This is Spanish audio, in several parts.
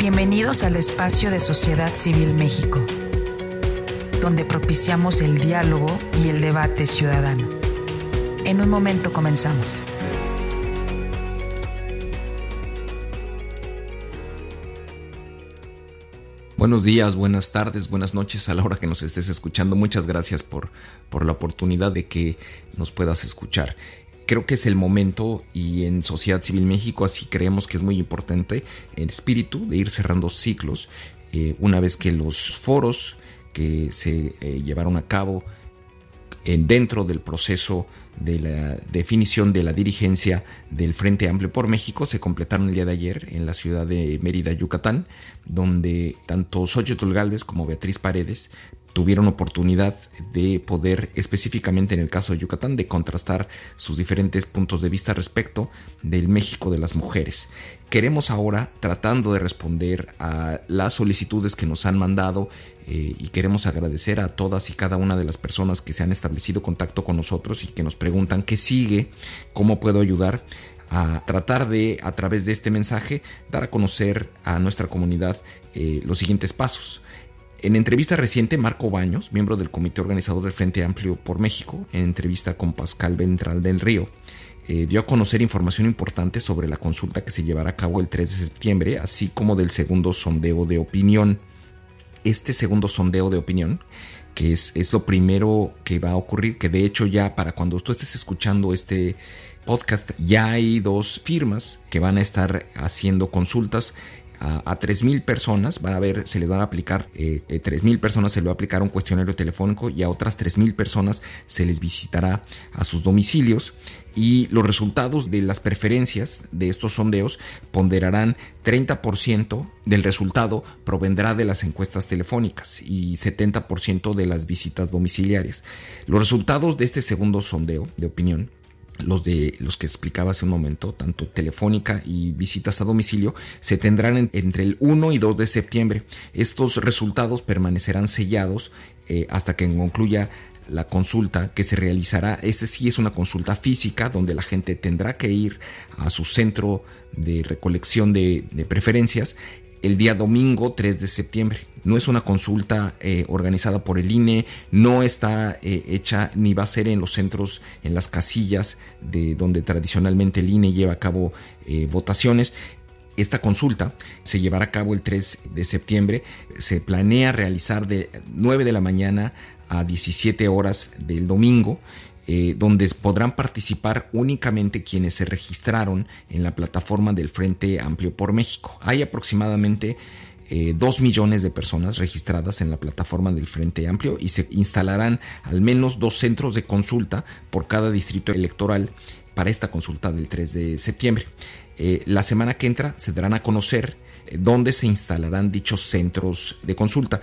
Bienvenidos al espacio de Sociedad Civil México, donde propiciamos el diálogo y el debate ciudadano. En un momento comenzamos. Buenos días, buenas tardes, buenas noches a la hora que nos estés escuchando. Muchas gracias por, por la oportunidad de que nos puedas escuchar. Creo que es el momento y en Sociedad Civil México así creemos que es muy importante el espíritu de ir cerrando ciclos eh, una vez que los foros que se eh, llevaron a cabo dentro del proceso de la definición de la dirigencia del Frente Amplio por México se completaron el día de ayer en la ciudad de Mérida, Yucatán, donde tanto Xochitl Galvez como Beatriz Paredes tuvieron oportunidad de poder específicamente en el caso de Yucatán de contrastar sus diferentes puntos de vista respecto del México de las mujeres. Queremos ahora, tratando de responder a las solicitudes que nos han mandado eh, y queremos agradecer a todas y cada una de las personas que se han establecido contacto con nosotros y que nos preguntan qué sigue, cómo puedo ayudar a tratar de, a través de este mensaje, dar a conocer a nuestra comunidad eh, los siguientes pasos. En entrevista reciente, Marco Baños, miembro del comité organizador del Frente Amplio por México, en entrevista con Pascal Ventral del Río, eh, dio a conocer información importante sobre la consulta que se llevará a cabo el 3 de septiembre, así como del segundo sondeo de opinión. Este segundo sondeo de opinión, que es, es lo primero que va a ocurrir, que de hecho ya para cuando tú estés escuchando este podcast, ya hay dos firmas que van a estar haciendo consultas a, a 3.000 personas, van a ver, se les van a aplicar, eh, 3.000 personas se les va a aplicar un cuestionario telefónico y a otras 3.000 personas se les visitará a sus domicilios y los resultados de las preferencias de estos sondeos ponderarán 30% del resultado provendrá de las encuestas telefónicas y 70% de las visitas domiciliarias. Los resultados de este segundo sondeo de opinión los de los que explicaba hace un momento, tanto telefónica y visitas a domicilio, se tendrán entre el 1 y 2 de septiembre. Estos resultados permanecerán sellados eh, hasta que concluya la consulta que se realizará. Este sí es una consulta física donde la gente tendrá que ir a su centro de recolección de, preferencias el día domingo 3 de septiembre. No es una consulta eh, organizada por el INE, no está eh, hecha ni va a ser en los centros, en las casillas de donde tradicionalmente el INE lleva a cabo eh, votaciones. Esta consulta se llevará a cabo el 3 de septiembre. Se planea realizar de 9 de la mañana a 17 horas del domingo, eh, donde podrán participar únicamente quienes se registraron en la plataforma del Frente Amplio por México. Hay aproximadamente eh, 2 millones de personas registradas en la plataforma del Frente Amplio y se instalarán al menos dos centros de consulta por cada distrito electoral para esta consulta del 3 de septiembre. Eh, la semana que entra se darán a conocer eh, dónde se instalarán dichos centros de consulta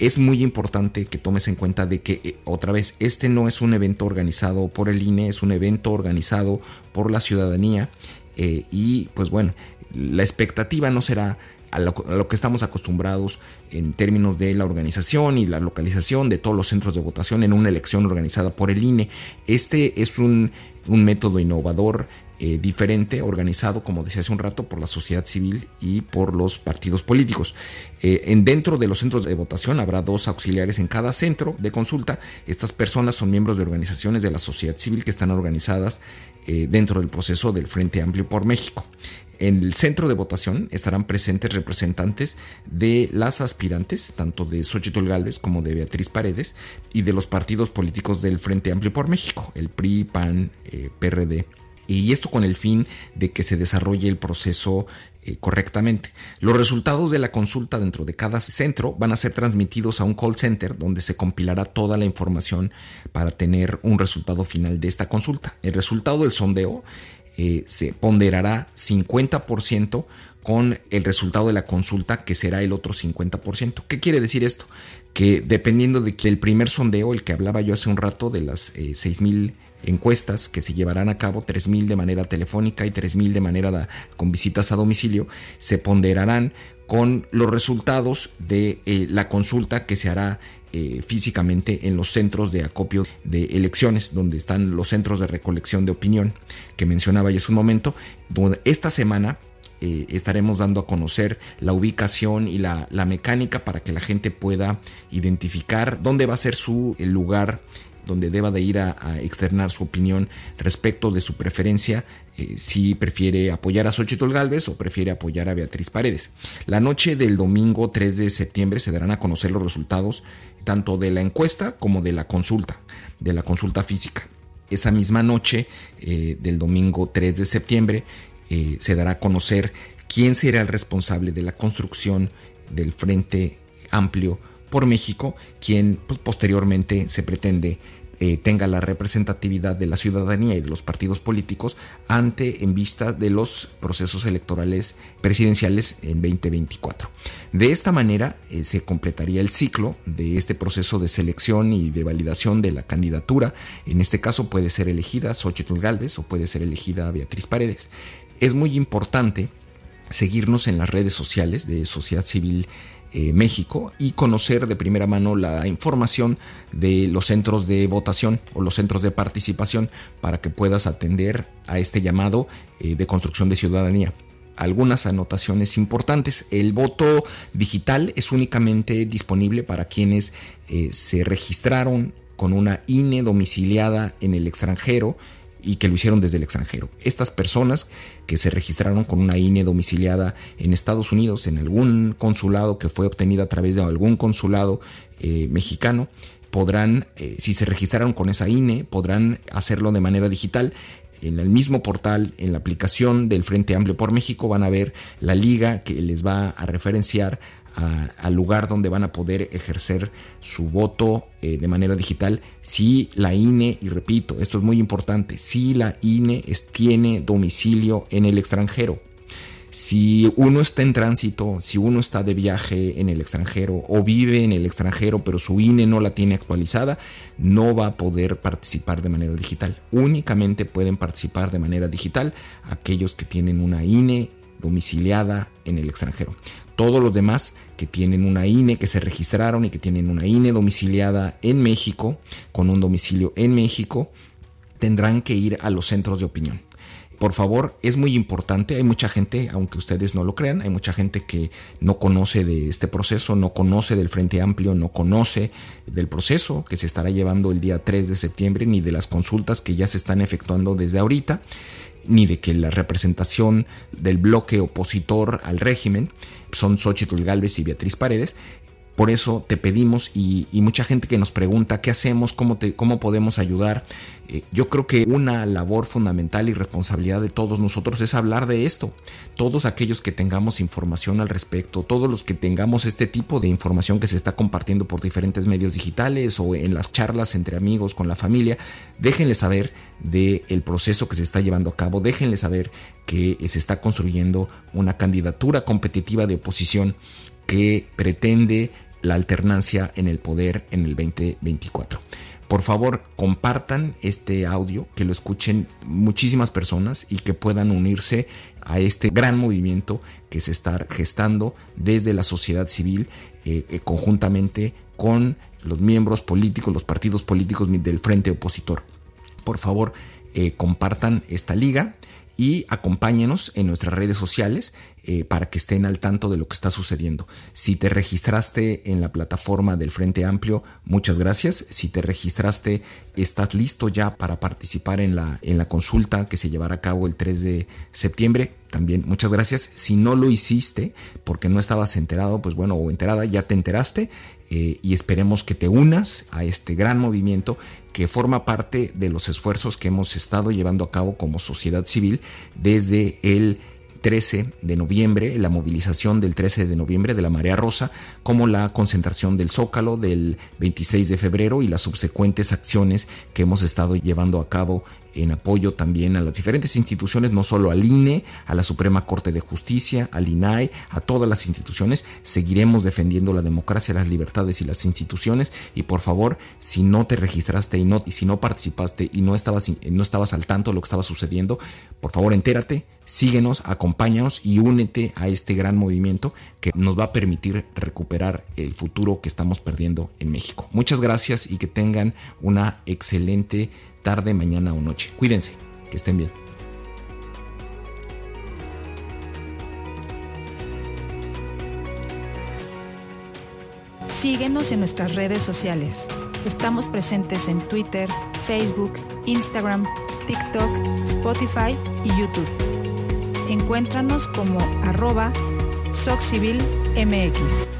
es muy importante que tomes en cuenta de que, eh, otra vez, este no es un evento organizado por el INE, es un evento organizado por la ciudadanía eh, y pues bueno, la expectativa no será a lo, que estamos acostumbrados en términos de la organización y la localización de todos los centros de votación en una elección organizada por el INE. Este es un, un método innovador eh, diferente, organizado, como decía hace un rato, por la sociedad civil y por los partidos políticos. Eh, en dentro de los centros de votación habrá dos auxiliares en cada centro de consulta. Estas personas son miembros de organizaciones de la sociedad civil que están organizadas eh, dentro del proceso del Frente Amplio por México. En el centro de votación estarán presentes representantes de las aspirantes, tanto de Xochitl Gálvez como de Beatriz Paredes, y de los partidos políticos del Frente Amplio por México, el PRI, PAN, PRD y esto con el fin de que se desarrolle el proceso eh, correctamente. Los resultados de la consulta dentro de cada centro van a ser transmitidos a un call center donde se compilará toda la información para tener un resultado final de esta consulta. El resultado del sondeo eh, se ponderará 50% con el resultado de la consulta que será el otro 50%. ¿Qué quiere decir esto? Que dependiendo de que el primer sondeo, el que hablaba yo hace un rato de las eh, 6.000 encuestas que se llevarán a cabo, 3.000 de manera telefónica y 3.000 de manera con visitas a domicilio, se ponderarán con los resultados de eh, la consulta que se hará eh, físicamente en los centros de acopio de elecciones, donde están los centros de recolección de opinión que mencionaba yo hace un momento, esta semana eh, estaremos dando a conocer la ubicación y la, mecánica para que la gente pueda identificar dónde va a ser su lugar donde deba de ir a, externar su opinión respecto de su preferencia, eh, si prefiere apoyar a Xochitl Galvez o prefiere apoyar a Beatriz Paredes. La noche del domingo 3 de septiembre se darán a conocer los resultados tanto de la encuesta como de la consulta, de la consulta física. Esa misma noche eh, del domingo 3 de septiembre eh, se dará a conocer quién será el responsable de la construcción del Frente Amplio por México, quien pues, posteriormente se pretende eh, tenga la representatividad de la ciudadanía y de los partidos políticos ante en vista de los procesos electorales presidenciales en 2024. De esta manera eh, se completaría el ciclo de este proceso de selección y de validación de la candidatura. En este caso puede ser elegida Xochitl Galvez o puede ser elegida Beatriz Paredes. Es muy importante seguirnos en las redes sociales de Sociedad Civil eh, México y conocer de primera mano la información de los centros de votación o los centros de participación para que puedas atender a este llamado eh, de construcción de ciudadanía. Algunas anotaciones importantes. El voto digital es únicamente disponible para quienes eh, se registraron con una INE domiciliada en el extranjero y que lo hicieron desde el extranjero. Estas personas que se registraron con una INE domiciliada en Estados Unidos, en algún consulado que fue obtenida a través de algún consulado eh, mexicano, podrán, eh, si se registraron con esa INE, podrán hacerlo de manera digital. En el mismo portal, en la aplicación del Frente Amplio por México, van a ver la liga que les va a referenciar al lugar donde van a poder ejercer su voto eh, de manera digital si la INE, y repito, esto es muy importante, si la INE tiene domicilio en el extranjero. Si uno está en tránsito, si uno está de viaje en el extranjero o vive en el extranjero pero su INE no la tiene actualizada, no va a poder participar de manera digital. Únicamente pueden participar de manera digital aquellos que tienen una INE domiciliada en el extranjero. Todos los demás que tienen una INE, que se registraron y que tienen una INE domiciliada en México, con un domicilio en México, tendrán que ir a los centros de opinión. Por favor, es muy importante, hay mucha gente, aunque ustedes no lo crean, hay mucha gente que no conoce de este proceso, no conoce del Frente Amplio, no conoce del proceso que se estará llevando el día 3 de septiembre, ni de las consultas que ya se están efectuando desde ahorita ni de que la representación del bloque opositor al régimen son Xochitl Galvez y Beatriz Paredes. Por eso te pedimos y, mucha gente que nos pregunta qué hacemos, cómo, te, cómo podemos ayudar. Eh, yo creo que una labor fundamental y responsabilidad de todos nosotros es hablar de esto. Todos aquellos que tengamos información al respecto, todos los que tengamos este tipo de información que se está compartiendo por diferentes medios digitales o en las charlas entre amigos, con la familia, déjenle saber del el proceso que se está llevando a cabo, déjenle saber que se está construyendo una candidatura competitiva de oposición que pretende la alternancia en el poder en el 2024 por favor compartan este audio, que lo escuchen muchísimas personas y que puedan unirse a este gran movimiento que se está gestando desde la sociedad civil eh, eh, conjuntamente con los miembros políticos, los partidos políticos del frente opositor. Por favor, eh, compartan esta liga y acompáñenos en nuestras redes sociales eh, para que estén al tanto de lo que está sucediendo. Si te registraste en la plataforma del Frente Amplio, muchas gracias. Si te registraste, estás listo ya para participar en la, en la consulta que se llevará a cabo el 3 de septiembre. También muchas gracias. Si no lo hiciste porque no estabas enterado, pues bueno, o enterada, ya te enteraste. Eh, y esperemos que te unas a este gran movimiento que forma parte de los esfuerzos que hemos estado llevando a cabo como sociedad civil desde el 13 de noviembre, la movilización del 13 de noviembre de la Marea Rosa, como la concentración del Zócalo del 26 de febrero y las subsecuentes acciones que hemos estado llevando a cabo en apoyo también a las diferentes instituciones, no solo al INE, a la Suprema Corte de Justicia, al INAI, a todas las instituciones. Seguiremos defendiendo la democracia, las libertades y las instituciones. Y por favor, si no te registraste y, no, y si no participaste y no estabas, no estabas al tanto de lo que estaba sucediendo, por favor entérate, síguenos, acompáñanos y únete a este gran movimiento que nos va a permitir recuperar el futuro que estamos perdiendo en México. Muchas gracias y que tengan una excelente tarde, mañana o noche. Cuídense, que estén bien. Síguenos en nuestras redes sociales. Estamos presentes en Twitter, Facebook, Instagram, TikTok, Spotify y YouTube. Encuéntranos como arroba SocCivilMX.